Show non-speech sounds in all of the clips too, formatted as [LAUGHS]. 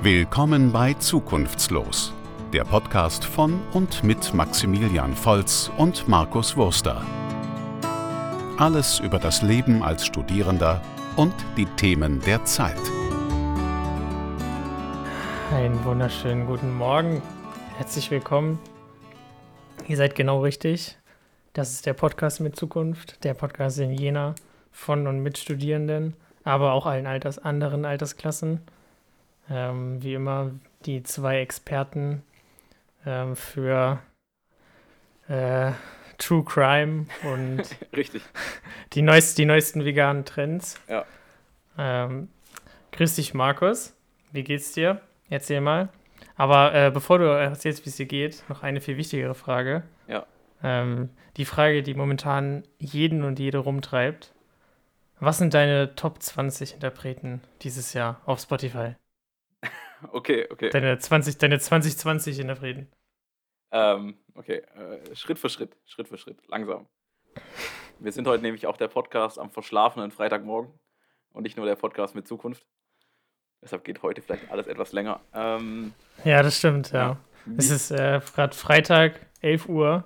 Willkommen bei Zukunftslos, der Podcast von und mit Maximilian Volz und Markus Wurster. Alles über das Leben als Studierender und die Themen der Zeit. Einen wunderschönen guten Morgen. Herzlich willkommen. Ihr seid genau richtig. Das ist der Podcast mit Zukunft, der Podcast in Jena von und mit Studierenden, aber auch allen Alters, anderen Altersklassen. Ähm, wie immer die zwei Experten ähm, für äh, True Crime und [LAUGHS] Richtig. die, neuest, die neuesten veganen Trends. Ja. Ähm, grüß dich, Markus. Wie geht's dir? Erzähl mal. Aber äh, bevor du erzählst, wie es dir geht, noch eine viel wichtigere Frage. Ja. Ähm, die Frage, die momentan jeden und jede rumtreibt. Was sind deine Top 20 Interpreten dieses Jahr auf Spotify? Okay, okay. Deine 20, deine 2020 Interpreten. Ähm, okay, äh, Schritt für Schritt, Schritt für Schritt, langsam. Wir sind heute nämlich auch der Podcast am verschlafenen Freitagmorgen und nicht nur der Podcast mit Zukunft. Deshalb geht heute vielleicht alles etwas länger. Ähm, Ja, das stimmt, ja. wie- Es ist äh, gerade Freitag, 11 Uhr.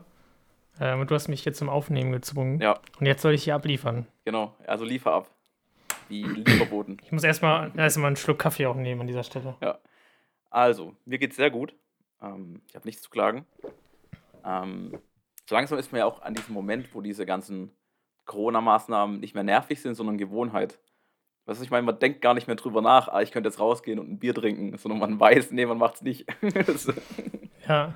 Ähm, und du hast mich hier zum Aufnehmen gezwungen. Ja. Und jetzt soll ich hier abliefern. genau, also liefer ab. Wie Lieferboten. Ich muss erstmal erstmal einen Schluck Kaffee auch nehmen an dieser Stelle. Also, mir geht's sehr gut. Ähm, ich habe nichts zu klagen. Ähm, so langsam ist man ja auch an diesem Moment, wo diese ganzen Corona-Maßnahmen nicht mehr nervig sind, sondern Gewohnheit. Was ich meine, man denkt gar nicht mehr drüber nach, ah, ich könnte jetzt rausgehen und ein Bier trinken, sondern man weiß, nee, man macht's nicht. [LAUGHS] Ja.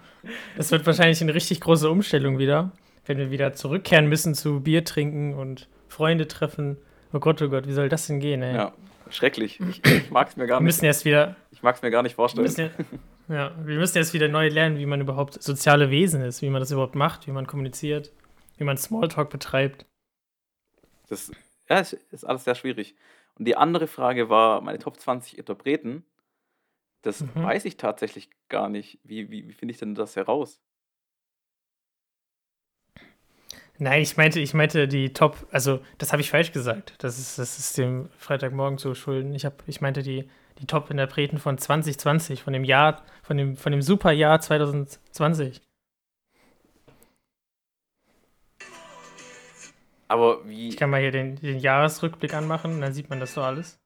Es wird wahrscheinlich eine richtig große Umstellung wieder, wenn wir wieder zurückkehren müssen zu Bier trinken und Freunde treffen. Oh Gott, oh Gott, wie soll das denn gehen, ey? ja, schrecklich. Ich, ich mag's mir gar Wir nicht. müssen erst wieder, Ich mag's mir gar nicht wir vorstellen. müssen ja, ja, wir müssen erst wieder neu lernen, wie man überhaupt soziale Wesen ist, wie man das überhaupt macht, wie man kommuniziert, wie man Smalltalk betreibt. Das ja, ist, ist alles sehr schwierig. Und die andere Frage war, meine Top 20 Interpreten. Das Mhm. weiß ich tatsächlich gar nicht. Wie, wie, wie finde ich denn das heraus? Nein, ich meinte, ich meinte die Top, also das habe ich falsch gesagt. Das ist, das ist dem Freitagmorgen zu schulden. Ich, hab, ich meinte die, die Top-Interpreten von 2020, von dem Jahr, von dem, von dem Superjahr 2020. Aber wie. Ich kann mal hier den, den Jahresrückblick anmachen und dann sieht man das so alles.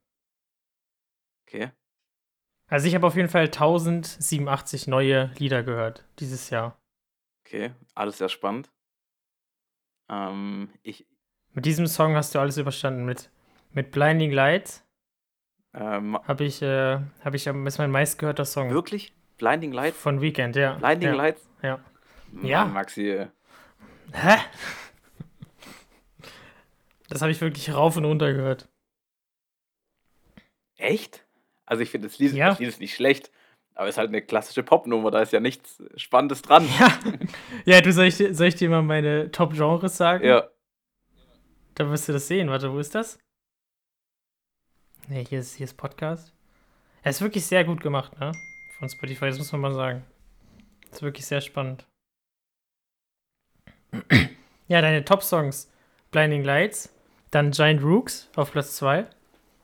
Okay. Also ich habe auf jeden Fall 1087 neue Lieder gehört dieses Jahr. Okay, alles sehr spannend. Ähm, ich, Mit diesem Song hast du alles überstanden. Mit, mit Blinding Lights ähm, habe ich, äh, habe ich, am- ist mein meistgehörter Song. wirklich? Blinding Lights? Von Weekend, ja. Blinding ja. Lights? Ja. Mann, Ja. Maxi. Hä? Das habe ich wirklich rauf und runter gehört. Echt? Also ich finde das Lied, Ja. das Lied ist nicht schlecht, aber es ist halt eine klassische Popnummer, da ist ja nichts Spannendes dran. Ja. Ja, du soll ich, dir- soll ich dir mal meine Top-Genres sagen? Ja. Da wirst du das sehen. Warte, wo ist das? Ne, hier ist, hier ist Podcast. Er ist wirklich sehr gut gemacht, ne? Von Spotify, das muss man mal sagen. Ist wirklich sehr spannend. ja, deine Top-Songs. Blinding Lights. Dann Giant Rooks auf Platz 2.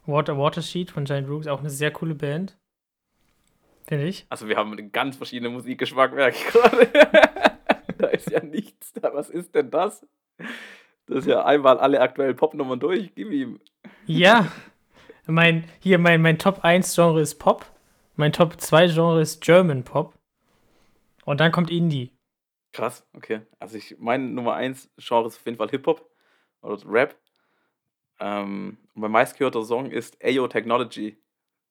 Water Watersheet von Giant Rooks, auch eine sehr coole Band. Finde ich. Also wir haben einen ganz verschiedenen Musikgeschmack, merke ich [LAUGHS] gerade. da ist ja nichts da. Was ist denn das? Das ist ja einmal alle aktuellen Popnummern durch. Gib ihm. Ja. Mein, hier, mein, mein Top 1 Genre ist Pop. Mein Top 2 Genre ist German Pop. Und dann kommt Indie. Krass, okay. Also ich, mein Nummer 1 Genre ist auf jeden Fall Hip-Hop oder Rap. Ähm, und mein meistgehörter Song ist Ayo Technology.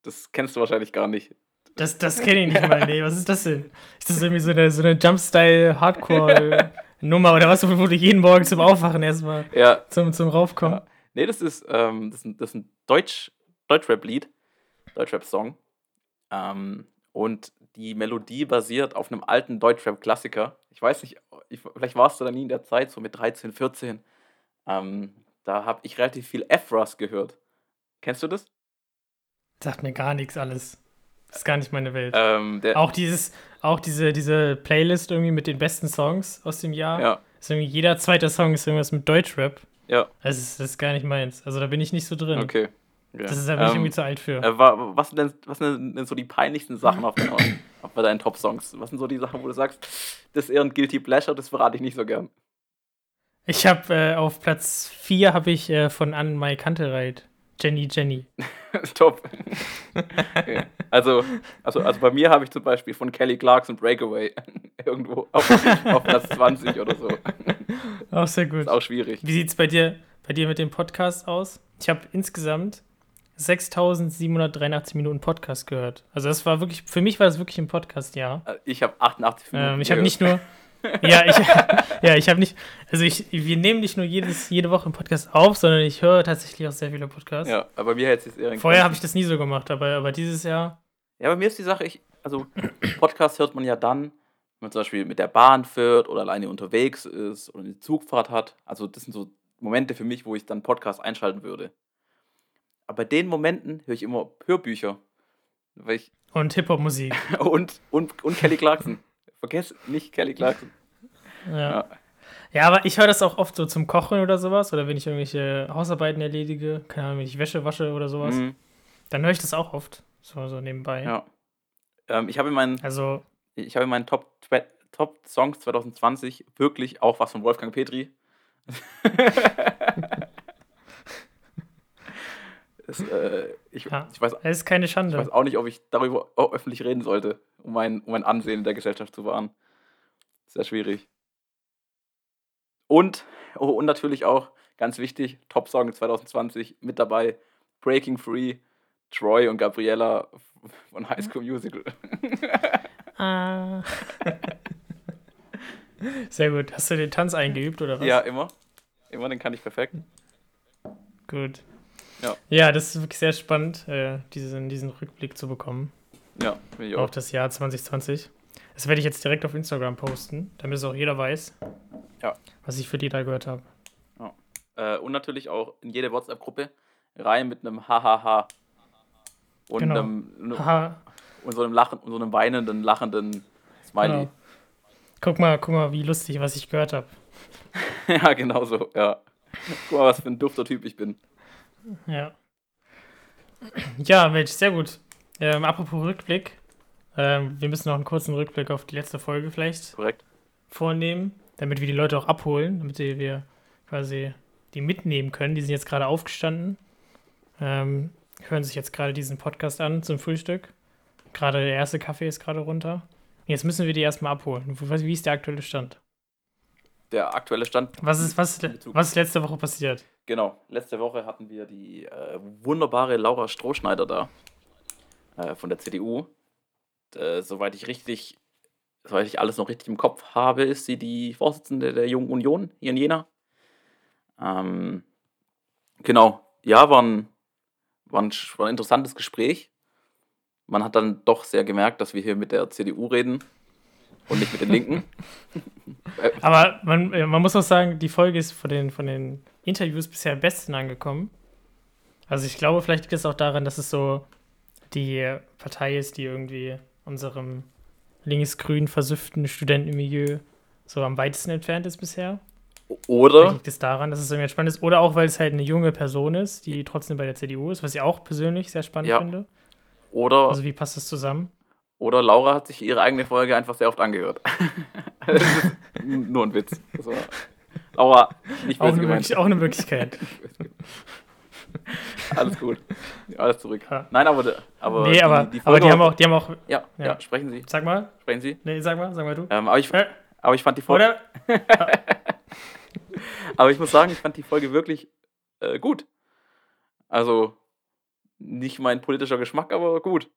Das kennst du wahrscheinlich gar nicht. Das, das kenne ich nicht [LAUGHS] mal. Nee, was ist das denn? Ist das irgendwie so eine, so eine Jumpstyle-Hardcore-Nummer oder was, wo du jeden Morgen zum Aufwachen erstmal Ja, zum, zum Raufkommen? Ja. Nee, das ist, ähm, das ist ein, das ist ein Deutsch, Deutschrap-Lied, Deutschrap-Song. Ähm, und die Melodie basiert auf einem alten Deutschrap-Klassiker. Ich weiß nicht, ich, vielleicht warst du da nie in der Zeit, so mit 13, 14. Ähm, da habe ich relativ viel F-Russ gehört. Kennst du das? Sagt mir gar nichts alles. Das ist gar nicht meine Welt. Ähm, Auch dieses, auch diese, diese Playlist irgendwie mit den besten Songs aus dem Jahr. ja, Ist irgendwie jeder zweite Song ist irgendwas mit Deutschrap. ja, Das ist, das ist gar nicht meins. Also da bin ich nicht so drin. okay. Okay. Das ist da bin ich Ähm, irgendwie zu alt für. Äh, wa- was, sind denn, was sind denn so die peinlichsten Sachen auf, deinen, [CLEARS THROAT] auf bei deinen Top-Songs? Was sind so die Sachen, wo du sagst, das ist eher ein Guilty Pleasure, das verrate ich nicht so gern? Ich habe äh, auf Platz 4 habe ich äh, von Anne Mai Kantereit Jenny Jenny. [LAUGHS] Top. also, also, also bei mir habe ich zum Beispiel von Kelly Clarkson Breakaway [LAUGHS] irgendwo auf, auf Platz 20 oder so. [LAUGHS] Auch sehr gut. Ist auch schwierig. Wie sieht es bei dir, bei dir mit dem Podcast aus? Ich habe insgesamt 6783 Minuten Podcast gehört. Also das war wirklich, für mich war das wirklich ein Podcast, ja. Äh, Ich habe 88 Minuten. Ähm, ich habe nicht nur, [LAUGHS] ja, ich, ja, ich habe nicht, also ich, wir nehmen nicht nur jedes, jede Woche einen Podcast auf, sondern ich höre tatsächlich auch sehr viele Podcasts. Ja, aber bei mir hätte es eher Vorher habe ich das nie so gemacht, aber, aber dieses Jahr, Ja, bei mir ist die Sache, ich, also Podcast hört man ja dann, wenn man zum Beispiel mit der Bahn fährt oder alleine unterwegs ist oder eine Zugfahrt hat. Also das sind so Momente für mich, wo ich dann Podcast einschalten würde. Aber bei den Momenten höre ich immer Hörbücher. Weil ich, und Hip-Hop-Musik. [LAUGHS] und, und, und Kelly Clarkson. Vergesst nicht Kelly Clarkson. Ja. Ja. Ja, aber ich höre das auch oft so zum Kochen oder sowas oder wenn ich irgendwelche Hausarbeiten erledige, keine Ahnung, wenn ich Wäsche wasche oder sowas, Mhm, dann höre ich das auch oft, so, so nebenbei. ja. Ähm, ich habe in meinen, Also, ich habe in meinen Top, Top Songs 2020 wirklich auch was von Wolfgang Petri. [LAUGHS] das, äh, ich, Ja. ich, weiß, es ist keine ich Schande. weiß auch nicht, ob ich darüber öffentlich reden sollte, um mein, um mein Ansehen in der Gesellschaft zu wahren. Sehr schwierig. Und, oh, und natürlich auch, ganz wichtig, Top-Song 2020 mit dabei, Breaking Free, Troy und Gabriella von High School Musical. [LAUGHS] Ah. Sehr gut. Hast du den Tanz eingeübt oder was? Ja, immer. Immer, den kann ich perfekt. Gut. Ja. Ja, das ist wirklich sehr spannend, äh, diesen, diesen Rückblick zu bekommen Ja, bin ich auf auch. das Jahr 2020. Das werde ich jetzt direkt auf Instagram posten, damit es auch jeder weiß. Was ich für die da gehört habe. Äh, und natürlich auch in jede WhatsApp-Gruppe rein mit einem Hahaha. Und, Genau. einem, Haha, und so einem Lachen, und so einem weinenden, lachenden Smiley. genau. Guck mal, guck mal, wie lustig, was ich gehört habe. [LAUGHS] ja, genau so, ja. Guck mal, was für ein dufter Typ ich bin. Ja. Ja, Mensch, sehr gut. Ähm, apropos Rückblick. Ähm, wir müssen noch einen kurzen Rückblick auf die letzte Folge vielleicht Korrekt. vornehmen, damit wir die Leute auch abholen, damit wir quasi die mitnehmen können. Die sind jetzt gerade aufgestanden, ähm, hören sich jetzt gerade diesen Podcast an zum Frühstück. Gerade der erste Kaffee ist gerade runter. Jetzt müssen wir die erstmal abholen. Wie ist der aktuelle Stand? Der aktuelle Stand. Was ist, was, was ist letzte Woche passiert? Genau, letzte Woche hatten wir die äh, wunderbare Laura Strohschneider da. Äh, von der CDU. Äh, soweit ich richtig, soweit ich alles noch richtig im Kopf habe, ist sie die Vorsitzende der Jungen Union hier in Jena. Ähm, genau, ja, war ein, war, ein, war ein interessantes Gespräch. Man hat dann doch sehr gemerkt, dass wir hier mit der CDU reden und nicht mit den Linken. [LAUGHS] Aber man, man muss auch sagen, die Folge ist von den, von den Interviews bisher am besten angekommen. Also ich glaube, vielleicht liegt es auch daran, dass es so die Partei ist, die irgendwie unserem linksgrün versüfften Studentenmilieu so am weitesten entfernt ist bisher. Vielleicht Oder, liegt es daran, dass es irgendwie spannend ist. Oder auch, weil es halt eine junge Person ist, die trotzdem bei der CDU ist, was ich auch persönlich sehr spannend Ja. finde. oder Also wie passt das zusammen? Oder Laura hat sich ihre eigene Folge einfach sehr oft angehört. [LAUGHS] nur ein Witz. Laura, nicht Auch böse eine, gemeint. möglich, auch eine Möglichkeit. [LAUGHS] [LAUGHS] Alles gut. Alles zurück. Ja. Nein, aber, aber, nee, aber, die, die aber die haben auch, die haben auch, Ja, ja, Ja. sprechen Sie. sag mal, Sprechen Sie. nee, sag mal, sag mal du. Ähm, aber, ich, Äh, aber ich fand die Folge. Oder? [LAUGHS] Aber ich muss sagen, ich fand die Folge wirklich äh, gut. Also nicht mein politischer Geschmack, aber gut.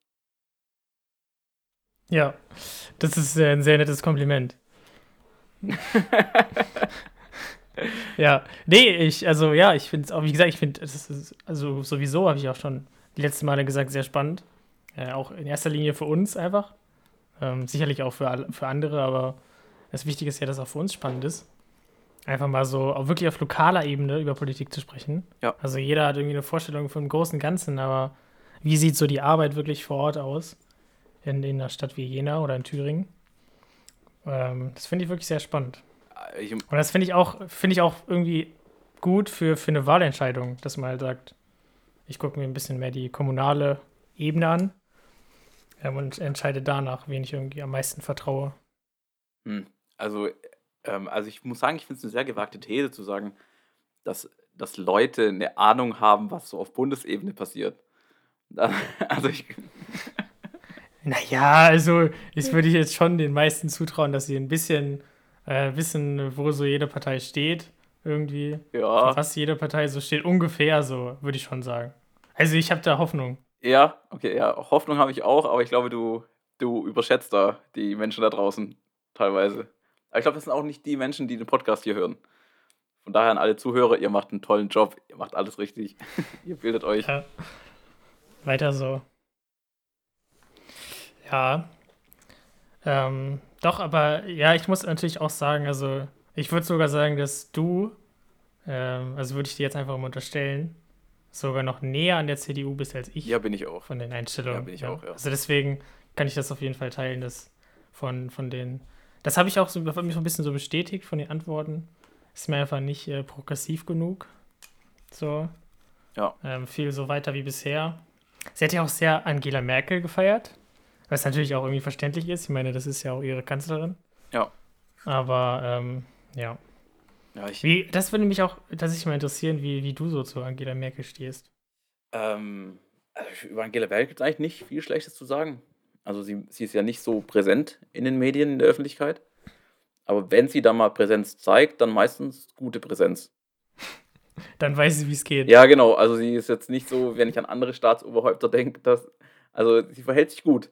Ja, das ist ein sehr nettes Kompliment. [LAUGHS] ja, nee, ich, also ja, ich finde es auch, wie gesagt, ich finde, es also sowieso habe ich auch schon die letzten Male gesagt, sehr spannend. Äh, auch in erster Linie für uns einfach. Ähm, sicherlich auch für, für andere, aber das Wichtige ist ja, dass auch für uns spannend ist. Einfach mal so, auch wirklich auf lokaler Ebene über Politik zu sprechen. Ja. Also jeder hat irgendwie eine Vorstellung vom großen Ganzen, aber wie sieht so die Arbeit wirklich vor Ort aus? In, in einer Stadt wie Jena oder in Thüringen. Ähm, das finde ich wirklich sehr spannend. Ich, Und das finde ich auch, finde ich auch irgendwie gut für, für eine Wahlentscheidung, dass man halt sagt, ich gucke mir ein bisschen mehr die kommunale Ebene an ähm, und entscheide danach, wen ich irgendwie am meisten vertraue. Hm. Also, ähm, also ich muss sagen, ich finde es eine sehr gewagte These zu sagen, dass, dass Leute eine Ahnung haben, was so auf Bundesebene passiert. [LAUGHS] Also ich, [LAUGHS] Naja, also das würde ich jetzt schon den meisten zutrauen, dass sie ein bisschen äh, wissen, wo so jede Partei steht. Irgendwie. ja, Was jede Partei so steht. Ungefähr so, würde ich schon sagen. Also ich habe da Hoffnung. ja, okay, ja, Hoffnung habe ich auch, aber ich glaube, du, du überschätzt da die Menschen da draußen teilweise. Aber ich glaube, das sind auch nicht die Menschen, die den Podcast hier hören. Von daher an alle Zuhörer, ihr macht einen tollen Job, ihr macht alles richtig, [LAUGHS] ihr bildet euch. Ja. Weiter so. Ja. Ähm, doch, aber ja, ich muss natürlich auch sagen, also ich würde sogar sagen, dass du, ähm, also würde ich dir jetzt einfach mal unterstellen, sogar noch näher an der CDU bist als ich Ja, bin ich auch. von den Einstellungen. Ja, bin ich auch, ja. Also deswegen kann ich das auf jeden Fall teilen, dass von, von den, das habe ich auch so, mich ein bisschen so bestätigt von den Antworten. Ist mir einfach nicht äh, progressiv genug. So. Ja. Ähm, viel so weiter wie bisher. Sie hat ja auch sehr Angela Merkel gefeiert, was natürlich auch irgendwie verständlich ist. Ich meine, das ist ja auch ihre Kanzlerin. Ja. Aber ähm, ja. Ja, ich, Wie, das würde mich auch tatsächlich mal interessieren, wie, wie du so zu Angela Merkel stehst. Ähm, also über Angela Merkel gibt es eigentlich nicht viel Schlechtes zu sagen. Also sie, sie ist ja nicht so präsent in den Medien, in der Öffentlichkeit. Aber wenn sie da mal Präsenz zeigt, dann meistens gute Präsenz. [LAUGHS] Dann weiß sie, wie es geht. Ja, genau. Also sie ist jetzt nicht so, wenn ich an andere Staatsoberhäupter denke, dass. Also sie verhält sich gut.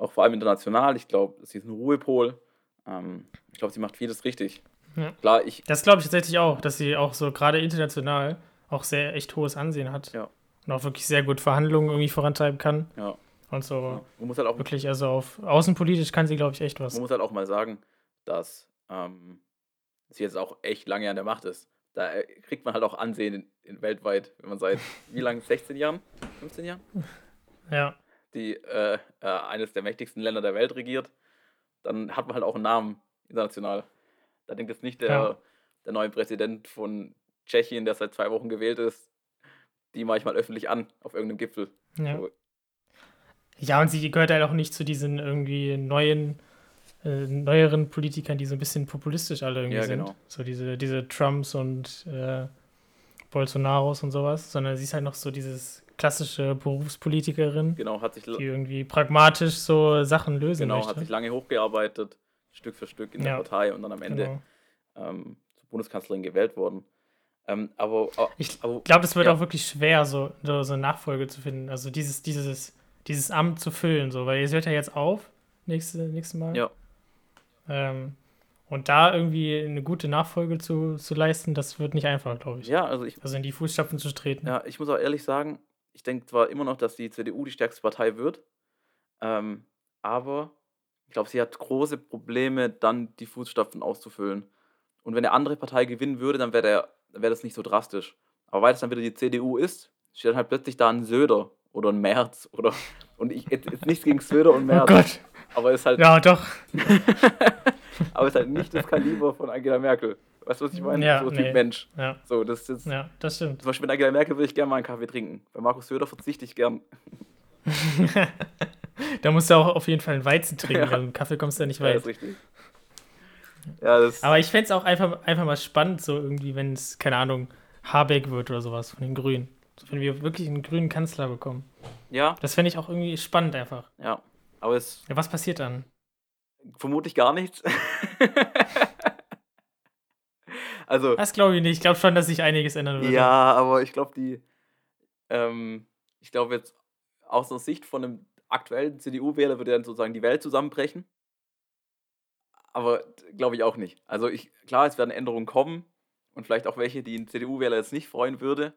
Auch vor allem international. Ich glaube, sie ist ein Ruhepol. Ähm, ich glaube, sie macht vieles richtig. Ja. Klar, ich. Das glaube ich tatsächlich auch, dass sie auch so gerade international auch sehr echt hohes Ansehen hat. Ja. Und auch wirklich sehr gut Verhandlungen irgendwie vorantreiben kann. Ja, Und so man muss halt auch wirklich, also auf außenpolitisch kann sie, glaube ich, echt was. Man muss halt auch mal sagen, dass ähm, sie jetzt auch echt lange an der Macht ist. Da äh, kriegt man halt auch Ansehen in, in weltweit, wenn man seit wie lange? [LAUGHS] 16 Jahren? 15 Jahren? Ja. Die äh, äh, eines der mächtigsten Länder der Welt regiert, dann hat man halt auch einen Namen international. Da denkt jetzt nicht der, Ja. der neue Präsident von Tschechien, der seit zwei Wochen gewählt ist, die manchmal öffentlich an auf irgendeinem Gipfel. Ja. So, ja, und sie gehört halt auch nicht zu diesen irgendwie neuen, äh, neueren Politikern, die so ein bisschen populistisch alle irgendwie Ja, sind. genau. So diese, diese Trumps und äh, Bolsonaros und sowas, sondern sie ist halt noch so dieses klassische Berufspolitikerin, genau, hat sich, die irgendwie pragmatisch so Sachen lösen genau, möchte. hat sich lange hochgearbeitet, Stück für Stück in Ja. der Partei und dann am Ende Genau. ähm, zur Bundeskanzlerin gewählt worden. Ähm, aber, aber, Ich aber Ich glaube, es wird Ja. auch wirklich schwer, so, so, so eine Nachfolge zu finden. Also dieses, dieses, dieses Amt zu füllen, so, weil ihr hört ja jetzt auf, nächste, nächstes Mal. Ja. Ähm, und da irgendwie eine gute Nachfolge zu, zu leisten, das wird nicht einfach, glaube ich. ja, also ich, Also in die Fußstapfen zu treten. ja, ich muss auch ehrlich sagen, ich denke zwar immer noch, dass die CDU die stärkste Partei wird, ähm, aber ich glaube, sie hat große Probleme, dann die Fußstapfen auszufüllen. Und wenn eine andere Partei gewinnen würde, dann wäre wär das nicht so drastisch. Aber weil es dann wieder die CDU ist, steht dann halt plötzlich da ein Söder oder ein Merz oder und ich jetzt, jetzt nichts gegen Söder und Oh Merz, Gott. aber ist halt Ja, doch. [LAUGHS] aber ist halt nicht das Kaliber von Angela Merkel. Weißt du, was ich meine? Ja, so nee. Typ Mensch. Ja, So, das ist jetzt ja, das stimmt. Zum Beispiel mit Angela Merkel würde ich gerne mal einen Kaffee trinken. Bei Markus Söder verzichte ich gern. [LAUGHS] Da musst du auch auf jeden Fall einen Weizen trinken, [LAUGHS] Ja. weil mit Kaffee kommst du ja nicht Ja, weit. das ist richtig. Ja, das. Aber ich fände es auch einfach, einfach mal spannend, so irgendwie, wenn es, keine Ahnung, Habeck wird oder sowas von den Grünen. Wenn wir wirklich einen grünen Kanzler bekommen. ja, Das fände ich auch irgendwie spannend einfach. ja. Aber es Ja, was passiert dann? vermutlich gar nichts. [LAUGHS] also, Das glaube ich nicht. Ich glaube schon, dass sich einiges ändern würde. ja, aber ich glaube, die. Ähm, ich glaube, jetzt aus der Sicht von einem aktuellen CDU-Wähler würde dann sozusagen die Welt zusammenbrechen. Aber glaube ich auch nicht. Also, ich, klar, es werden Änderungen kommen und vielleicht auch welche, die ein CDU-Wähler jetzt nicht freuen würde.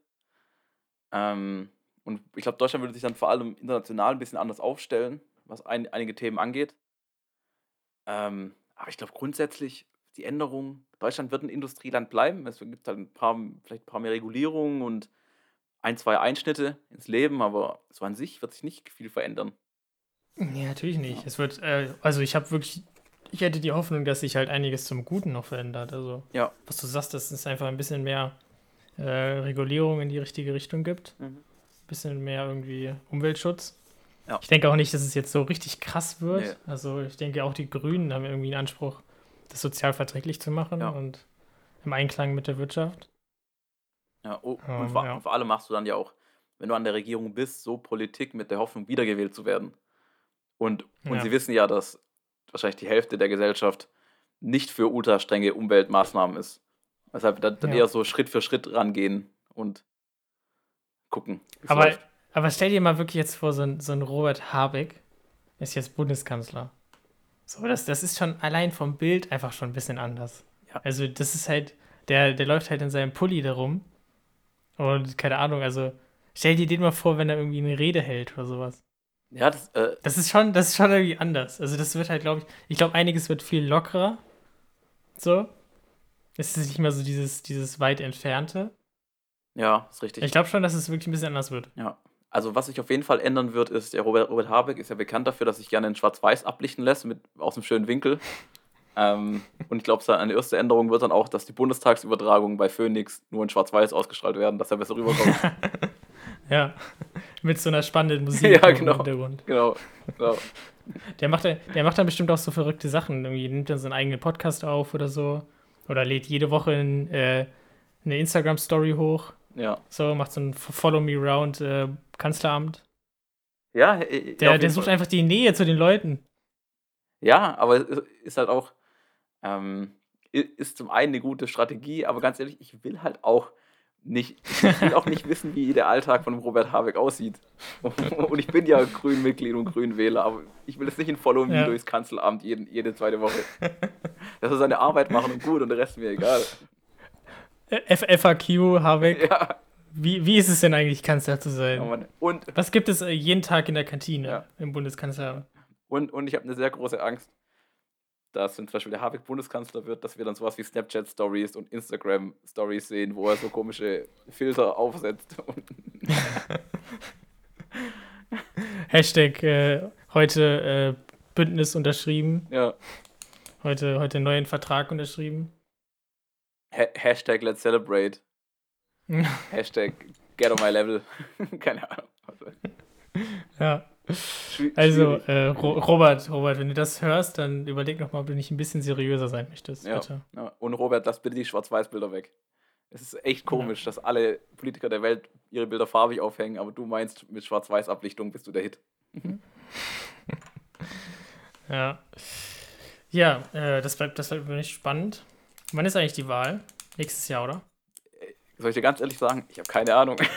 Ähm, und ich glaube, Deutschland würde sich dann vor allem international ein bisschen anders aufstellen, was ein, einige Themen angeht. Ähm, aber ich glaube grundsätzlich, die Änderung, Deutschland wird ein Industrieland bleiben. Es gibt halt ein paar, vielleicht ein paar mehr Regulierungen und ein, zwei Einschnitte ins Leben, aber so an sich wird sich nicht viel verändern. Nee, natürlich nicht. Es wird, äh, also ich habe wirklich, ich hätte die Hoffnung, dass sich halt einiges zum Guten noch verändert. Also, Ja. was du sagst, dass es einfach ein bisschen mehr äh, Regulierung in die richtige Richtung gibt. Mhm. Ein bisschen mehr irgendwie Umweltschutz. Ja. Ich denke auch nicht, dass es jetzt so richtig krass wird. Nee. Also ich denke auch die Grünen haben irgendwie einen Anspruch, das sozial verträglich zu machen Ja. und im Einklang mit der Wirtschaft. Ja, oh, Ähm, und vor, ja. vor allem machst du dann ja auch, wenn du an der Regierung bist, so Politik mit der Hoffnung, wiedergewählt zu werden. Und, und Ja. sie wissen ja, dass wahrscheinlich die Hälfte der Gesellschaft nicht für ultra strenge Umweltmaßnahmen ist. Deshalb dann, dann Ja. eher so Schritt für Schritt rangehen und gucken. Aber, läuft. aber stell dir mal wirklich jetzt vor, so ein, so ein Robert Habeck ist jetzt Bundeskanzler. So, das, das ist schon allein vom Bild einfach schon ein bisschen anders. Ja. Also, das ist halt, der, der läuft halt in seinem Pulli da rum. Und keine Ahnung, also stell dir den mal vor, wenn er irgendwie eine Rede hält oder sowas. Ja, das, äh, Das ist schon, das ist schon irgendwie anders. Also, das wird halt, glaube ich, ich glaube, einiges wird viel lockerer. So. Es ist nicht mehr so dieses, dieses weit entfernte. ja, ist richtig. Ich glaube schon, dass es wirklich ein bisschen anders wird. Ja. Also was sich auf jeden Fall ändern wird, ist, der Robert, Robert Habeck ist ja bekannt dafür, dass sich gerne in Schwarz-Weiß ablichten lässt, mit, aus einem schönen Winkel. [LAUGHS] ähm, und ich glaube, eine erste Änderung wird dann auch, dass die Bundestagsübertragungen bei Phoenix nur in Schwarz-Weiß ausgestrahlt werden, dass er besser rüberkommt. [LAUGHS] Ja, mit so einer spannenden [LAUGHS] Musik Ja, im genau. Hintergrund. genau. genau. Der macht, dann- der macht dann bestimmt auch so verrückte Sachen. Irgendwie nimmt dann seinen eigenen Podcast auf oder so. Oder lädt jede Woche ein, äh, eine Instagram-Story hoch. Ja. So, macht so ein Follow Me Round äh, Kanzleramt. Ja, äh, Der, auf der sucht Fall. einfach die Nähe zu den Leuten. Ja, aber es ist- ist halt auch, ähm, ist zum einen eine gute Strategie, aber ganz ehrlich, ich will halt auch nicht, ich will auch nicht [LAUGHS] wissen, wie der Alltag von Robert Habeck aussieht. [LAUGHS] Und ich bin ja Grünmitglied und Grünwähler, aber ich will jetzt nicht in Follow Me Ja. durchs Kanzleramt jeden, jede zweite Woche. Das ist seine Arbeit machen und gut und der Rest mir egal. Äh, F FAQ, Habeck. Ja, Wie, wie ist es denn eigentlich, Kanzler zu sein? oh und, Was gibt es äh, jeden Tag in der Kantine Ja. im Bundeskanzleramt? und, und ich habe eine sehr große Angst, dass, wenn zum Beispiel der Habeck Bundeskanzler wird, dass wir dann sowas wie Snapchat-Stories und Instagram-Stories sehen, wo er so komische Filter aufsetzt. [LAUGHS] Hashtag äh, heute äh, Bündnis unterschrieben. ja. Heute, heute einen neuen Vertrag unterschrieben. Ha Hashtag let's celebrate. [LAUGHS] Hashtag get on my level. [LAUGHS] Keine Ahnung. Also, ja. Also, äh, Ro Robert, Robert, wenn du das hörst, dann überleg noch mal, ob du nicht ein bisschen seriöser sein möchtest, Ja. bitte. Ja, und Robert, lass bitte die Schwarz-Weiß-Bilder weg. Es ist echt komisch, dass alle Politiker der Welt ihre Bilder farbig aufhängen, aber du meinst, mit Schwarz-Weiß-Ablichtung bist du der Hit. [LAUGHS] Ja. Ja, äh, das bleibt, das bleibt nicht spannend. Wann ist eigentlich die Wahl? Nächstes Jahr, oder? Soll ich dir ganz ehrlich sagen? Ich habe keine Ahnung. [LAUGHS]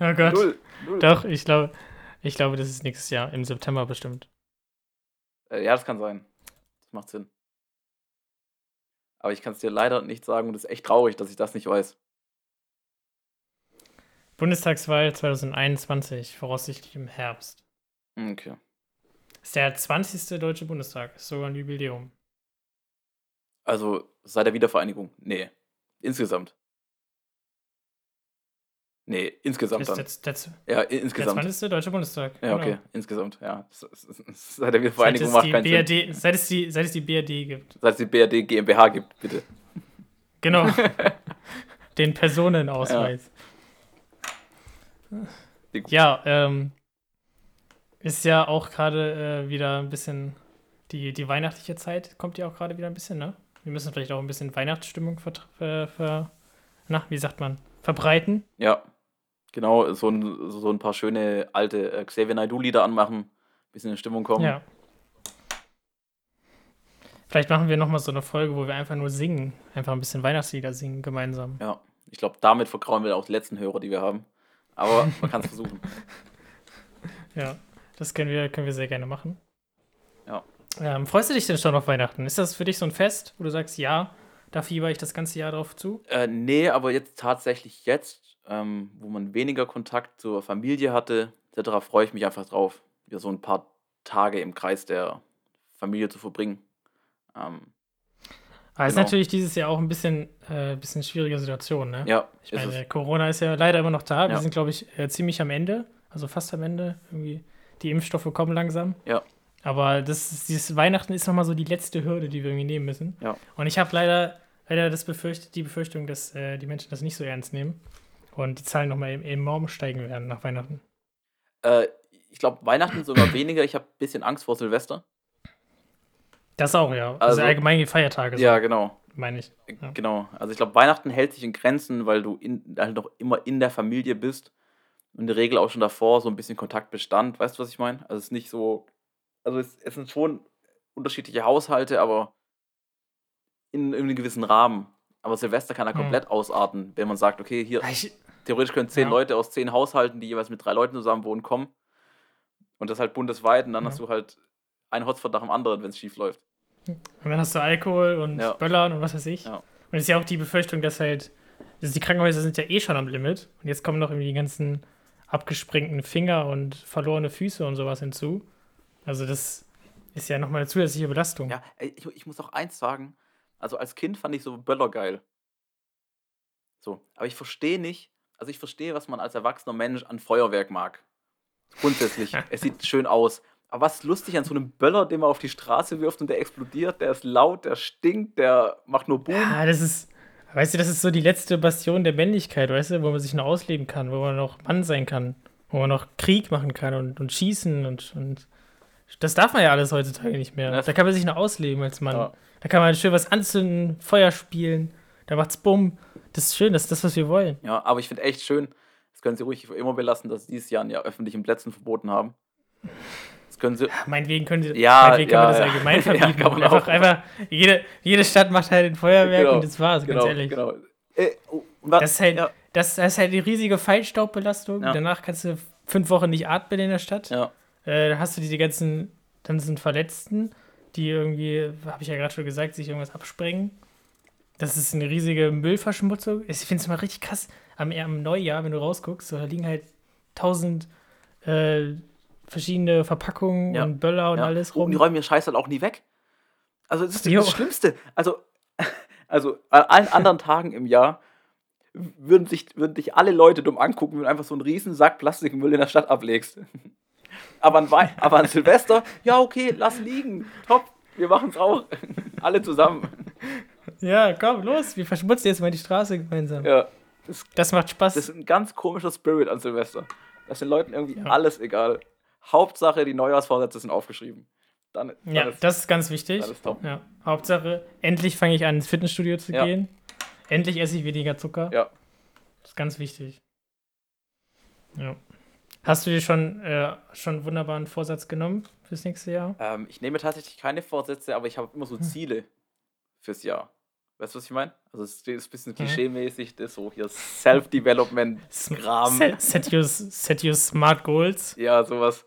Oh Gott. Null. Null. Doch, ich glaube, ich glaube, das ist nächstes Jahr, im September bestimmt. Äh, ja, das kann sein. Das macht Sinn. Aber ich kann es dir leider nicht sagen und es ist echt traurig, dass ich das nicht weiß. Bundestagswahl 2021, voraussichtlich im Herbst. Okay. Ist der 20. Deutsche Bundestag, ist sogar ein Jubiläum. Also seit der Wiedervereinigung? Nee. Insgesamt. Nee, insgesamt Ist dann. der, der, Ja, i- der insgesamt. 20. Deutsche Bundestag. Ja, genau. okay, insgesamt, ja. Seit der Wiedervereinigung macht keinen Sinn. BRD, seit, es die, seit es die BRD gibt. Seit es die BRD GmbH gibt, bitte. Genau. [LAUGHS] Den Personenausweis. Die- Ja, ähm, ist ja auch gerade äh, wieder ein bisschen die, die weihnachtliche Zeit kommt ja auch gerade wieder ein bisschen, ne? Wir müssen vielleicht auch ein bisschen Weihnachtsstimmung ver, ver, ver na, wie sagt man, verbreiten. Ja, genau, so ein, so ein paar schöne alte äh, Xavier Naidoo-Lieder anmachen, bisschen in Stimmung kommen. Ja. Vielleicht machen wir nochmal so eine Folge, wo wir einfach nur singen. Einfach ein bisschen Weihnachtslieder singen gemeinsam. Ja, ich glaube, damit vergrauen wir auch die letzten Hörer, die wir haben. Aber man kann es [LAUGHS] versuchen. Ja, das können wir, können wir sehr gerne machen. Ja. Ähm, freust du dich denn schon auf Weihnachten? Ist das für dich so ein Fest, wo du sagst, ja, da fieber ich das ganze Jahr drauf zu? Äh, nee, aber jetzt tatsächlich jetzt, ähm, wo man weniger Kontakt zur Familie hatte, etc., freue ich mich einfach drauf, wieder so ein paar Tage im Kreis der Familie zu verbringen. Ähm, Aber ist Genau. natürlich dieses Jahr auch ein bisschen, äh, bisschen schwierige Situation, ne? ja, Ich ist meine, es. Corona ist ja leider immer noch da. Wir Ja. sind, glaube ich, äh, ziemlich am Ende, also fast am Ende. Irgendwie die Impfstoffe kommen langsam. Ja. Aber das dieses Weihnachten ist nochmal so die letzte Hürde, die wir irgendwie nehmen müssen. Ja. Und ich habe leider, leider das befürcht, die Befürchtung, dass äh, die Menschen das nicht so ernst nehmen. und die Zahlen nochmal enorm steigen werden nach Weihnachten. Äh, ich glaube, Weihnachten sogar [COUGHS] weniger. Ich habe ein bisschen Angst vor Silvester. Das auch, ja. Also, Also- allgemein die Feiertage, so, Ja, genau. meine ich. Ja. Genau. Also ich glaube, Weihnachten hält sich in Grenzen, weil du in, halt noch immer in der Familie bist und in der Regel auch schon davor so ein bisschen Kontakt bestand. Weißt du, was ich meine? Also es ist nicht so. Also es, es sind schon unterschiedliche Haushalte, aber in, in einem gewissen Rahmen. Aber Silvester kann ja Hm. komplett ausarten, wenn man sagt, okay, hier Ich, theoretisch können zehn Ja. Leute aus zehn Haushalten, die jeweils mit drei Leuten zusammen wohnen, kommen. Und das halt bundesweit und dann Ja. hast du halt ein Hotspot nach dem anderen, wenn es schief läuft. und dann hast du Alkohol und Ja. Böllern und was weiß ich. Ja. Und es ist ja auch die Befürchtung, dass halt, also die Krankenhäuser sind ja eh schon am Limit. Und jetzt kommen noch irgendwie die ganzen abgesprengten Finger und verlorene Füße und sowas hinzu. Also das ist ja nochmal eine zusätzliche Belastung. Ja, ich, ich muss auch eins sagen. Also als Kind fand ich so Böller geil. So, aber ich verstehe nicht, also ich verstehe, was man als erwachsener Mensch an Feuerwerk mag. Grundsätzlich, [LAUGHS] es sieht schön aus. Aber was ist lustig an so einem Böller, den man auf die Straße wirft und der explodiert, der ist laut, der stinkt, der macht nur Boom. Ja, das ist, weißt du, das ist so die letzte Bastion der Männlichkeit, weißt du, wo man sich noch ausleben kann, wo man noch Mann sein kann, wo man noch Krieg machen kann und, und schießen und, und das darf man ja alles heutzutage nicht mehr. Das- Da kann man sich noch ausleben als Mann. Ja. Da kann man schön was anzünden, Feuer spielen, da macht's Bumm. Das ist schön, das ist das, was wir wollen. Ja, aber ich finde echt schön, das können sie ruhig für immer belassen, dass sie dieses Jahr ja öffentlichen Plätzen verboten haben. Das können sie. Meineinetgen können sie, Ja, meinetwegen kann man ja, das ja. allgemein [LAUGHS] Ja, verbieten. man einfach, auch. einfach jede, jede Stadt macht halt ein Feuerwerk Genau, und das war's, Genau, ganz ehrlich. genau. Äh, oh, Das ist halt, ja, das, das ist halt die riesige Feinstaubbelastung. Ja. Danach kannst du fünf Wochen nicht atmen in der Stadt. ja, Äh, hast du diese ganzen, dann sind Verletzten, die irgendwie, habe ich ja gerade schon gesagt, sich irgendwas absprengen. Das ist eine riesige Müllverschmutzung. Ich finde es mal richtig krass. Am, am Neujahr, wenn du rausguckst, so, da liegen halt tausend äh, verschiedene Verpackungen Ja. und Böller und ja. alles Oh, und rum. die räumen ihren Scheiß halt auch nie weg. Also das ist Jo. das Schlimmste. Also, [LAUGHS] also an allen anderen Tagen im Jahr würden sich, würden dich alle Leute dumm angucken, wenn du einfach so einen riesen Sack Plastikmüll in der Stadt ablegst. [LAUGHS] Aber an, Wei aber an Silvester, ja okay, lass liegen, top, wir machen es auch. alle zusammen. Ja, komm, los, wir verschmutzen jetzt mal die Straße gemeinsam. Ja, das, Das macht Spaß. das ist ein ganz komischer Spirit an Silvester. Das ist den Leuten irgendwie Ja. alles egal. Hauptsache, die Neujahrsvorsätze sind aufgeschrieben. Dann, dann ja, ist, das ist ganz wichtig. ist top. Ja. Hauptsache, endlich fange ich an, ins Fitnessstudio zu Ja. gehen. Endlich esse ich weniger Zucker. Ja. Das ist ganz wichtig. Ja. Hast du dir schon, äh, schon einen wunderbaren Vorsatz genommen fürs nächste Jahr? Ähm, ich nehme tatsächlich keine Vorsätze, aber ich habe immer so Hm. Ziele fürs Jahr. Weißt du, was ich meine? Also es ist ein bisschen Mhm. klischee-mäßig, das so hier Self-Development-Kram. [LAUGHS] Set, set, your, set your smart goals. Ja, sowas.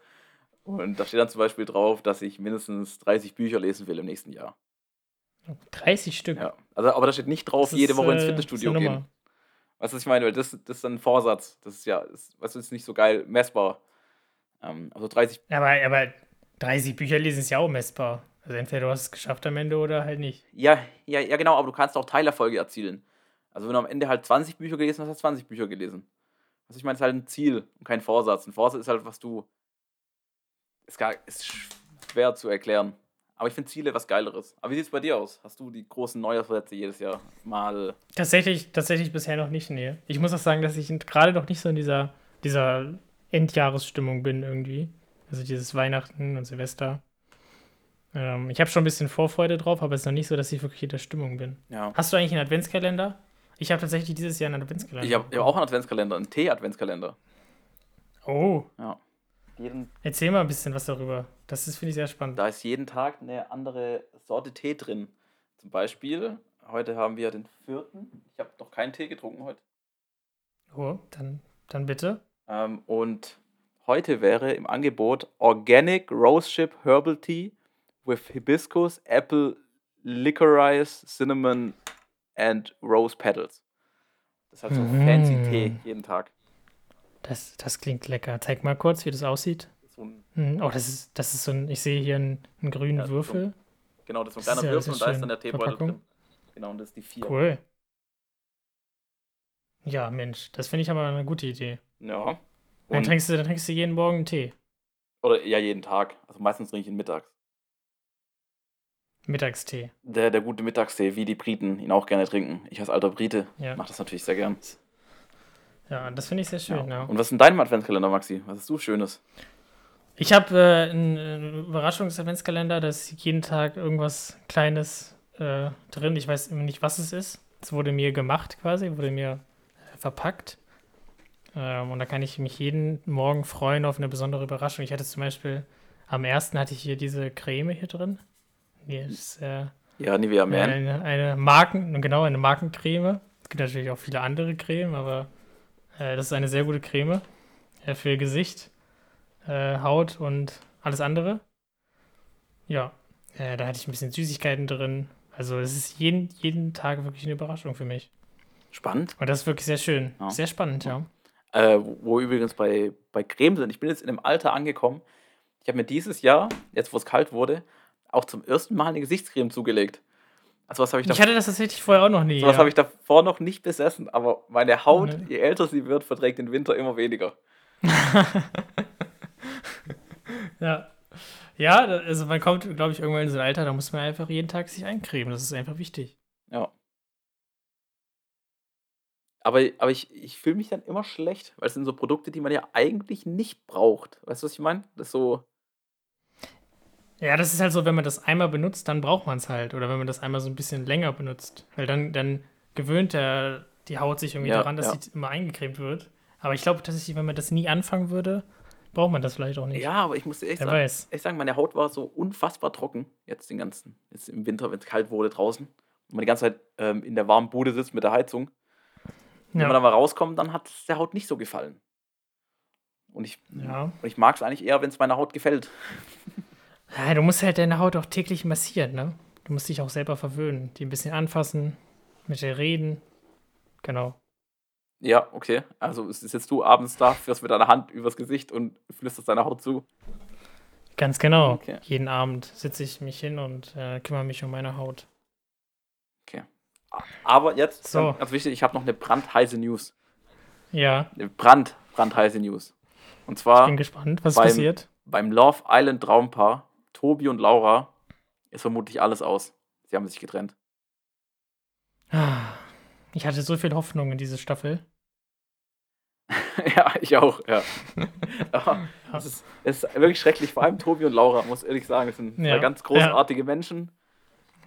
Und da steht dann zum Beispiel drauf, dass ich mindestens 30 Bücher lesen will im nächsten Jahr. 30 Stück. Ja. Also, aber da steht nicht drauf, Das jede ist, Woche ins äh, Fitnessstudio gehen. Weißt du, was ich meine? Weil das, das ist dann ein Vorsatz. Das ist ja, ist, weißt du, ist nicht so geil messbar. Ähm, also 30, Aber, aber 30 Bücher lesen ist ja auch messbar. Also entweder du hast es geschafft am Ende oder halt nicht. ja, ja, ja, genau, aber du kannst auch Teilerfolge erzielen. Also wenn du am Ende halt 20 Bücher gelesen hast, hast du 20 Bücher gelesen. Also ich meine, es ist halt ein Ziel und kein Vorsatz. Ein Vorsatz ist halt, was du. Ist, gar, ist schwer zu erklären. Aber ich finde Ziele was Geileres. Aber wie sieht es bei dir aus? Hast du die großen Neujahrsvorsätze jedes Jahr mal. Tatsächlich, tatsächlich bisher noch nicht, nee. Ich muss auch sagen, dass ich gerade noch nicht so in dieser, dieser Endjahresstimmung bin irgendwie. Also dieses Weihnachten und Silvester. Ähm, ich habe schon ein bisschen Vorfreude drauf, aber es ist noch nicht so, dass ich wirklich in der Stimmung bin. Ja. Hast du eigentlich einen Adventskalender? Ich habe tatsächlich dieses Jahr einen Adventskalender. Ich habe hab auch einen Adventskalender, einen Tee-Adventskalender. Oh, Ja. Jeden, erzähl mal ein bisschen was darüber. Das ist, finde ich, sehr spannend. da ist jeden Tag eine andere Sorte Tee drin. Zum Beispiel, heute haben wir den vierten. Ich habe noch keinen Tee getrunken heute. Oh, dann, dann bitte. Ähm, und heute wäre im Angebot Organic Roseship Herbal Tea with Hibiscus, Apple, Licorice, Cinnamon and Rose Petals. Das ist halt so Mhm. fancy Tee jeden Tag. Das, das klingt lecker. Zeig mal kurz, wie das aussieht. So Hm, Oh, das ist, das ist so ein, ich sehe hier einen, einen grünen Ja, so- Würfel. genau, das ist so ein kleiner ja- Würfel und da ist dann der Teebeutel Verpackung. drin. Genau, und das ist die vier. Cool. Ja, Mensch, das finde ich aber eine gute Idee. Ja. Dann Und, trinkst, du, dann trinkst du jeden Morgen einen Tee. oder ja, jeden Tag. Also meistens trinke ich ihn mittags. Mittagstee. Der, der gute Mittagstee, wie die Briten ihn auch gerne trinken. Ich als alter Brite Ja. mache das natürlich sehr gern. Ja, das finde ich sehr schön, ja. Und was ist in deinem Adventskalender, Maxi? Was hast du Schönes? Ich habe äh, einen, einen Überraschungs-Adventskalender, da ist jeden Tag irgendwas Kleines äh, drin. Ich weiß immer nicht, was es ist. Es wurde mir gemacht quasi, wurde mir äh, verpackt. Ähm, und da kann ich mich jeden Morgen freuen auf eine besondere Überraschung. Ich hatte zum Beispiel, am ersten hatte ich hier diese Creme hier drin. Die ist äh, Ja, Nivea Man. eine, eine Marken, genau, eine Markencreme. Es gibt natürlich auch viele andere Cremen, aber äh, das ist eine sehr gute Creme äh, für Gesicht, äh, Haut und alles andere. Ja, äh, da hatte ich ein bisschen Süßigkeiten drin. Also es ist jeden, jeden Tag wirklich eine Überraschung für mich. Spannend. Und das ist wirklich sehr schön. Ja. Sehr spannend, ja. Äh, wo übrigens bei, bei Creme sind. Ich bin jetzt in einem Alter angekommen. Ich habe mir dieses Jahr, jetzt wo es kalt wurde, auch zum ersten Mal eine Gesichtscreme zugelegt. Also was habe ich, Ich da, hatte das tatsächlich vorher auch noch nie. sowas ja. habe ich davor noch nicht besessen, aber meine Haut, Nee. je älter sie wird, verträgt den Winter immer weniger. [LAUGHS] Ja. Ja, also man kommt, glaube ich, irgendwann in so ein Alter, da muss man einfach jeden Tag sich eincremen. Das ist einfach wichtig. Ja. Aber, aber ich, ich fühle mich dann immer schlecht, weil es sind so Produkte, die man ja eigentlich nicht braucht. Weißt du, was ich meine? Das ist so, Ja, das ist halt so, wenn man das einmal benutzt, dann braucht man es halt. Oder wenn man das einmal so ein bisschen länger benutzt. Weil dann, dann gewöhnt der, die Haut sich irgendwie Ja, daran, dass ja. sie immer eingecremt wird. Aber ich glaube tatsächlich, wenn man das nie anfangen würde, braucht man das vielleicht auch nicht. ja, aber ich muss echt Wer sagen, weiß. echt sagen, meine Haut war so unfassbar trocken, jetzt den ganzen, jetzt im Winter, wenn es kalt wurde draußen. Und man die ganze Zeit ähm, in der warmen Bude sitzt mit der Heizung. Wenn man Ja. dann mal rauskommt, dann hat es der Haut nicht so gefallen. Und ich, ja. und ich mag es eigentlich eher, wenn es meiner Haut gefällt. [LAUGHS] ja. Du musst halt deine Haut auch täglich massieren, ne? Du musst dich auch selber verwöhnen. Die ein bisschen anfassen, mit dir reden. Genau. Ja, okay. Also es ist jetzt du abends da, fährst mit deiner Hand übers Gesicht und flüsterst deiner Haut zu. Ganz genau. Okay. Jeden Abend sitze ich mich hin und äh, kümmere mich um meine Haut. Aber jetzt, So. ganz, wichtig, ich habe noch eine brandheiße News. Ja, Eine brand, brandheiße News. Und ich zwar bin gespannt, was beim- passiert. beim Love Island Traumpaar, Tobi und Laura, ist vermutlich alles aus. Sie haben sich getrennt. [SIGHS] Ich hatte so viel Hoffnung in diese Staffel. [LAUGHS] ja, ich auch, ja. [LAUGHS] Es, ist, es ist wirklich schrecklich. Vor allem Tobi und Laura, muss ehrlich sagen, es sind zwei Ja. ganz großartige Menschen.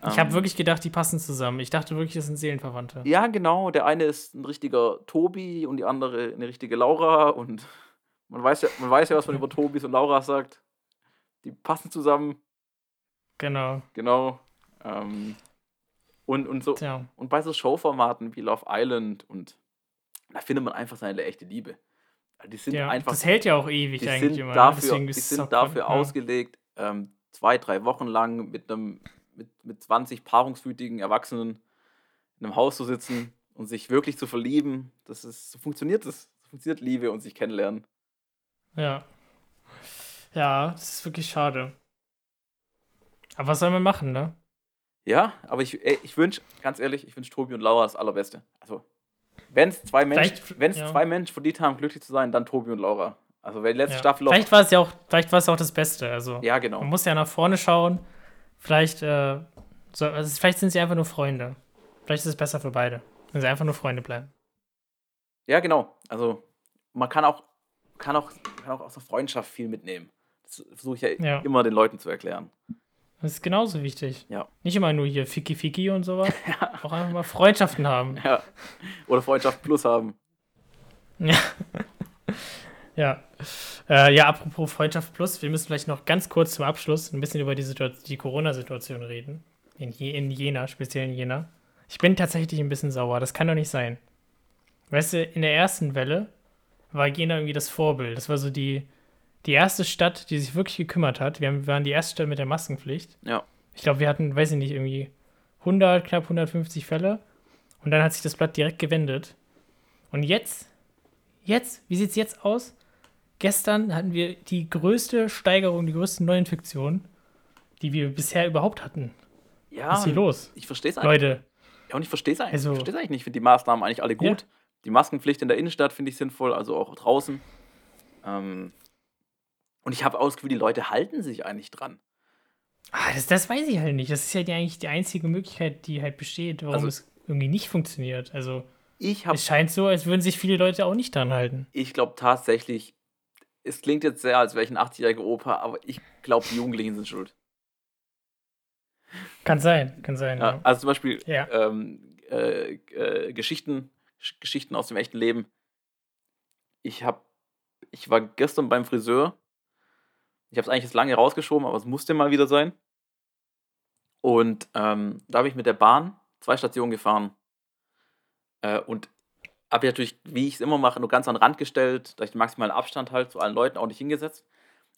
Ich Ähm, habe wirklich gedacht, die passen zusammen. Ich dachte wirklich, das sind Seelenverwandte. Ja, genau. Der eine ist ein richtiger Tobi und die andere eine richtige Laura. Und man weiß ja, man weiß ja was man über Tobis und Laura sagt. Die passen zusammen, Genau. genau. Ähm, und, und, so, Tja. und bei so Showformaten wie Love Island und da findet man einfach seine echte Liebe. Die sind Ja, einfach das hält ja auch ewig die eigentlich sind immer. ne? dafür, die sind dafür ja. ausgelegt, ähm, zwei, drei Wochen lang mit einem mit, mit 20 paarungswütigen Erwachsenen in einem Haus zu sitzen und sich wirklich zu verlieben. Das ist, so funktioniert das. So funktioniert Liebe und sich kennenlernen. Ja. Ja, das ist wirklich schade. Aber was soll man machen, ne? Ja, aber ich, ey, ich wünsche, ganz ehrlich, ich wünsche Tobi und Laura das Allerbeste. Also, wenn es zwei Menschen, wenn es ja. zwei Menschen verdient haben, glücklich zu sein, dann Tobi und Laura. Also, wer die letzte Ja. Staffel. Vielleicht war es ja auch, vielleicht war es auch das Beste. Also Ja, genau. man muss ja nach vorne schauen. Vielleicht, äh, so, also vielleicht sind sie einfach nur Freunde. Vielleicht ist es besser für beide, wenn sie einfach nur Freunde bleiben. Ja, genau. Also man kann auch, kann auch, kann auch aus der Freundschaft viel mitnehmen. Versuche ich ja, Ja. immer den Leuten zu erklären. Das ist genauso wichtig. Ja. Nicht immer nur hier Fiki Fiki und sowas. [LAUGHS] Auch einfach mal Freundschaften haben. Ja. Oder Freundschaft plus haben. Ja. [LAUGHS] ja. Äh, ja, apropos Freundschaft Plus, wir müssen vielleicht noch ganz kurz zum Abschluss ein bisschen über die, die Corona-Situation reden. In, in Jena, speziell in Jena. Ich bin tatsächlich ein bisschen sauer. Das kann doch nicht sein. Weißt du, in der ersten Welle war Jena irgendwie das Vorbild. Das war so die, die erste Stadt, die sich wirklich gekümmert hat. Wir, haben, wir waren die erste Stadt mit der Maskenpflicht. Ja. Ich glaube, wir hatten, weiß ich nicht, irgendwie 100, knapp 150 Fälle. Und dann hat sich das Blatt direkt gewendet. Und jetzt, jetzt, wie sieht es jetzt aus? Gestern hatten wir die größte Steigerung, die größte Neuinfektion, die wir bisher überhaupt hatten. Ja, Was ist hier los? ich verstehe es eigentlich. Leute, Ja, und ich verstehe es eigentlich. Also- ich verstehe eigentlich nicht. Ich finde die Maßnahmen eigentlich alle gut. Die Maskenpflicht in der Innenstadt finde ich sinnvoll, also auch draußen. Ähm, und ich habe Gefühl, die Leute halten sich eigentlich dran. ah, das, das weiß ich halt nicht. Das ist ja die, eigentlich die einzige Möglichkeit, die halt besteht, warum Also- es irgendwie nicht funktioniert. Also, Ich habe Es scheint so, als würden sich viele Leute auch nicht dran halten. Ich glaube tatsächlich, es klingt jetzt sehr, als wäre ich ein 80-jähriger Opa, aber ich glaube, die Jugendlichen sind schuld. Kann sein, kann sein. Ja, Ja. also zum Beispiel Ja. ähm, äh, äh, Geschichten, Sch- Geschichten aus dem echten Leben. Ich habe, ich war gestern beim Friseur. Ich habe es eigentlich jetzt lange rausgeschoben, aber es musste mal wieder sein. Und ähm, da habe ich mit der Bahn zwei Stationen gefahren. Äh, und habe natürlich, wie ich es immer mache, nur ganz an den Rand gestellt, dass ich den maximalen Abstand halt zu allen Leuten auch nicht hingesetzt.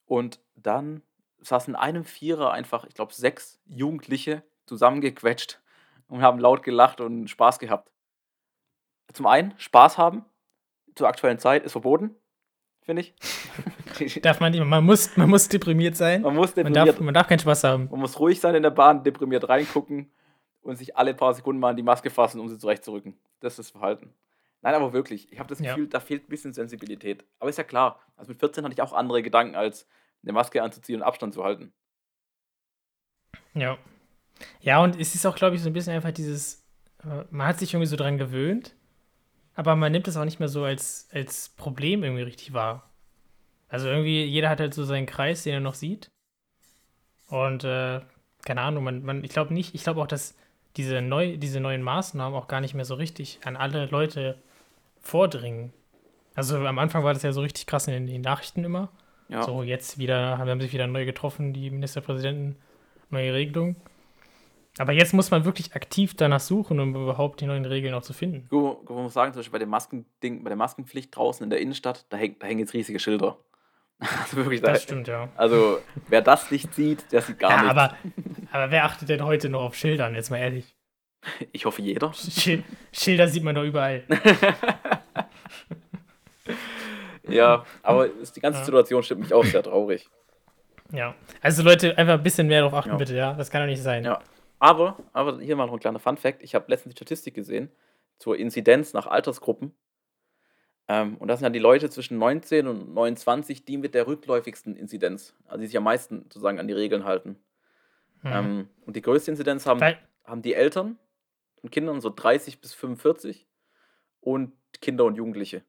Und dann saßen in einem Vierer einfach, ich glaube, sechs Jugendliche zusammengequetscht und haben laut gelacht und Spaß gehabt. Zum einen, Spaß haben zur aktuellen Zeit ist verboten, finde ich. [LAUGHS] [LAUGHS] Darf man nicht, man muss, man muss deprimiert sein. man, muss Man deprimiert, darf, man darf keinen Spaß haben. man muss ruhig sein in der Bahn, deprimiert reingucken und sich alle paar Sekunden mal an die Maske fassen, um sie zurechtzurücken. Das ist das Verhalten. Nein, aber wirklich, ich habe das Ja. Gefühl, da fehlt ein bisschen Sensibilität. Aber ist ja klar, also mit 14 hatte ich auch andere Gedanken, als eine Maske anzuziehen und Abstand zu halten. Ja. Ja, und es ist auch, glaube ich, so ein bisschen einfach dieses, äh, man hat sich irgendwie so dran gewöhnt, aber man nimmt es auch nicht mehr so als, als Problem irgendwie richtig wahr. Also irgendwie, jeder hat halt so seinen Kreis, den er noch sieht. Und äh, keine Ahnung, man, man, ich glaube nicht, ich glaube auch, dass diese, neu, diese neuen Maßnahmen auch gar nicht mehr so richtig an alle Leute vordringen. Also am Anfang war das ja so richtig krass in den Nachrichten immer. Ja, So, jetzt wieder, haben sich wieder neu getroffen, die Ministerpräsidenten, neue Regelungen. Aber jetzt muss man wirklich aktiv danach suchen, um überhaupt die neuen Regeln auch zu finden. Man muss sagen, zum Beispiel bei dem Maskending, bei der Maskenpflicht draußen in der Innenstadt, da, häng, da hängen jetzt riesige Schilder. Also wirklich, da, Das stimmt, ja. also wer das nicht sieht, der sieht gar ja nichts. aber, aber wer achtet denn heute noch auf Schildern, jetzt mal ehrlich? ich hoffe jeder. Schil Schilder sieht man doch überall. Ja, aber [LAUGHS] die ganze. Situation stimmt mich auch sehr traurig. Ja. Also Leute, einfach ein bisschen mehr darauf achten, Ja. bitte, ja? Das kann doch nicht sein. Ja. Aber, aber hier mal noch ein kleiner Fun-Fact: Ich habe letztens die Statistik gesehen zur Inzidenz nach Altersgruppen. Ähm, und das sind ja die Leute zwischen 19 und 29, die mit der rückläufigsten Inzidenz, also die sich am meisten sozusagen an die Regeln halten. Mhm. Ähm, und die größte Inzidenz haben, Weil, haben die Eltern von Kindern, so 30 bis 45 und Kinder und Jugendliche.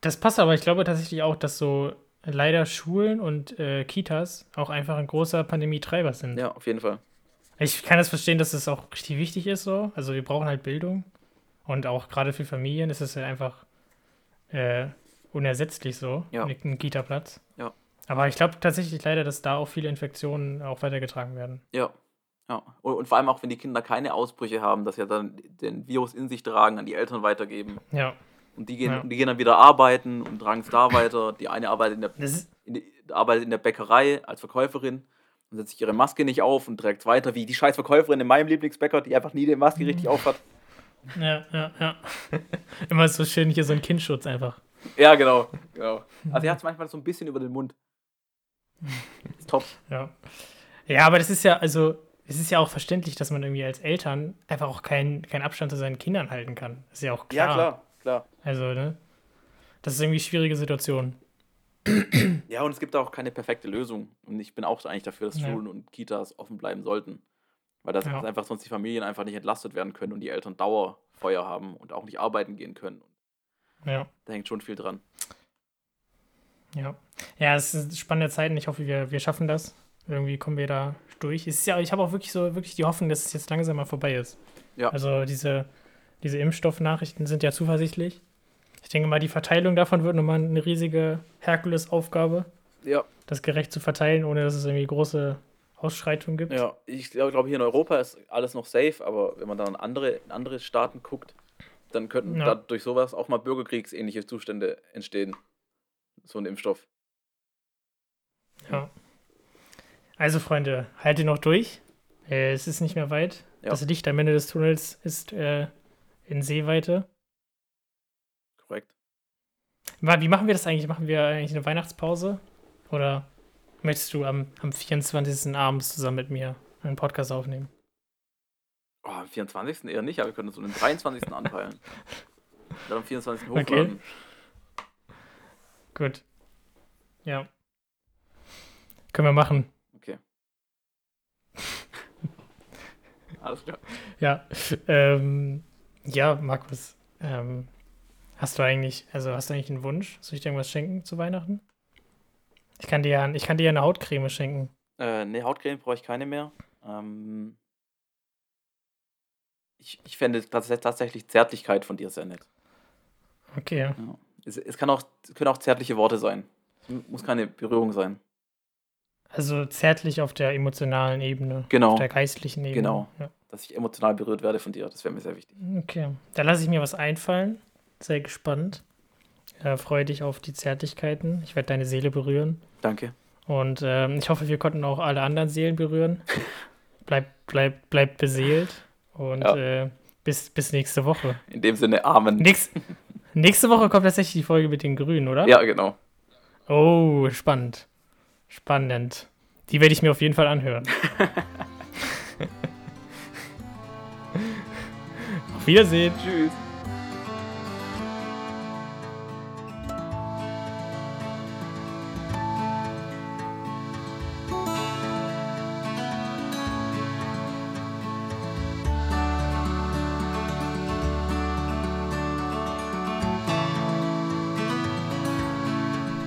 das passt aber, ich glaube tatsächlich auch, dass so leider Schulen und äh, Kitas auch einfach ein großer Pandemietreiber sind. Ja, auf jeden Fall. Ich kann das verstehen, dass es auch richtig wichtig ist so. Also wir brauchen halt Bildung. Und auch gerade für Familien ist es ja einfach äh, unersetzlich so, Ja. ein ein Kita-Platz. Ja. Aber ich glaube tatsächlich leider, dass da auch viele Infektionen auch weitergetragen werden. Ja. ja. Und, und vor allem auch, wenn die Kinder keine Ausbrüche haben, dass sie ja dann den Virus in sich tragen, an die Eltern weitergeben. Ja. Und die gehen, Ja. die gehen dann wieder arbeiten und tragen es da weiter. Die eine arbeitet in der, in die, arbeitet in der Bäckerei als Verkäuferin und setzt sich ihre Maske nicht auf und trägt es weiter, wie die scheiß Verkäuferin in meinem Lieblingsbäcker, die einfach nie die Maske richtig auf hat. Ja, ja, ja. [LAUGHS] Immer so schön hier so ein Kindschutz einfach. Ja, genau. genau. Also er hat es manchmal so ein bisschen über den Mund. [LAUGHS] Top. Ja. Ja, aber das ist ja, also, es ist ja auch verständlich, dass man irgendwie als Eltern einfach auch keinen keinen Abstand zu seinen Kindern halten kann. Das ist ja auch klar. Ja, klar, klar. Also, ne? Das ist irgendwie eine schwierige Situation. Ja, und es gibt auch keine perfekte Lösung. Und ich bin auch eigentlich dafür, dass Ja. Schulen und Kitas offen bleiben sollten. Weil das Ja. einfach sonst die Familien einfach nicht entlastet werden können und die Eltern Dauerfeuer haben und auch nicht arbeiten gehen können. Ja. Da hängt schon viel dran. Ja. Ja, es sind spannende Zeiten. Ich hoffe, wir, wir schaffen das. Irgendwie kommen wir da durch. Es ist ja, ich habe auch wirklich so wirklich die Hoffnung, dass es jetzt langsam mal vorbei ist. Ja. Also diese, diese Impfstoffnachrichten sind ja zuversichtlich. Ich denke mal, die Verteilung davon wird nochmal eine riesige Herkulesaufgabe, Ja, das gerecht zu verteilen, ohne dass es irgendwie große Ausschreitungen gibt. ja. Ich glaube, glaub, hier in Europa ist alles noch safe, aber wenn man dann an andere, in andere Staaten guckt, dann könnten Ja. da durch sowas auch mal bürgerkriegsähnliche Zustände entstehen. So ein Impfstoff. Ja. Also, Freunde, haltet noch durch. Äh, es ist nicht mehr weit. Ja. Das Licht am Ende des Tunnels ist äh, in Seeweite. Korrekt. Wie machen wir das eigentlich? Machen wir eigentlich eine Weihnachtspause? Oder möchtest du am, am 24. abends zusammen mit mir einen Podcast aufnehmen? Oh, am 24. eher nicht, aber wir können uns um den 23. anpeilen. [LAUGHS] Dann am 24. Okay. hochladen. Gut. Ja. Können wir machen. Okay. [LAUGHS] Alles klar. Ja. Ähm, Ja, Markus, ähm, hast du eigentlich, also hast du eigentlich einen Wunsch? Soll ich dir irgendwas schenken zu Weihnachten? Ich kann dir ja, ich kann dir ja eine Hautcreme schenken. Äh, nee, Hautcreme brauche ich keine mehr. Ähm, ich, ich fände tats tatsächlich Zärtlichkeit von dir sehr nett. Okay. Ja. Es, es, kann auch, es können auch zärtliche Worte sein. Es muss keine Berührung sein. Also zärtlich auf der emotionalen Ebene. Genau. Auf der geistlichen Ebene. Genau. Ja. Dass ich emotional berührt werde von dir. Das wäre mir sehr wichtig. Okay. Da lasse ich mir was einfallen. Sehr gespannt. Äh, freue dich auf die Zärtlichkeiten. Ich werde deine Seele berühren. Danke. Und ähm, ich hoffe, wir konnten auch alle anderen Seelen berühren. [LAUGHS] Bleib, bleib, bleib beseelt. Und Ja. äh, bis, bis nächste Woche. In dem Sinne, Amen. Nächst, nächste Woche kommt tatsächlich die Folge mit den Grünen, oder? Ja, genau. Oh, spannend. Spannend. Die werde ich mir auf jeden Fall anhören. [LAUGHS] auf Wiedersehen. Tschüss.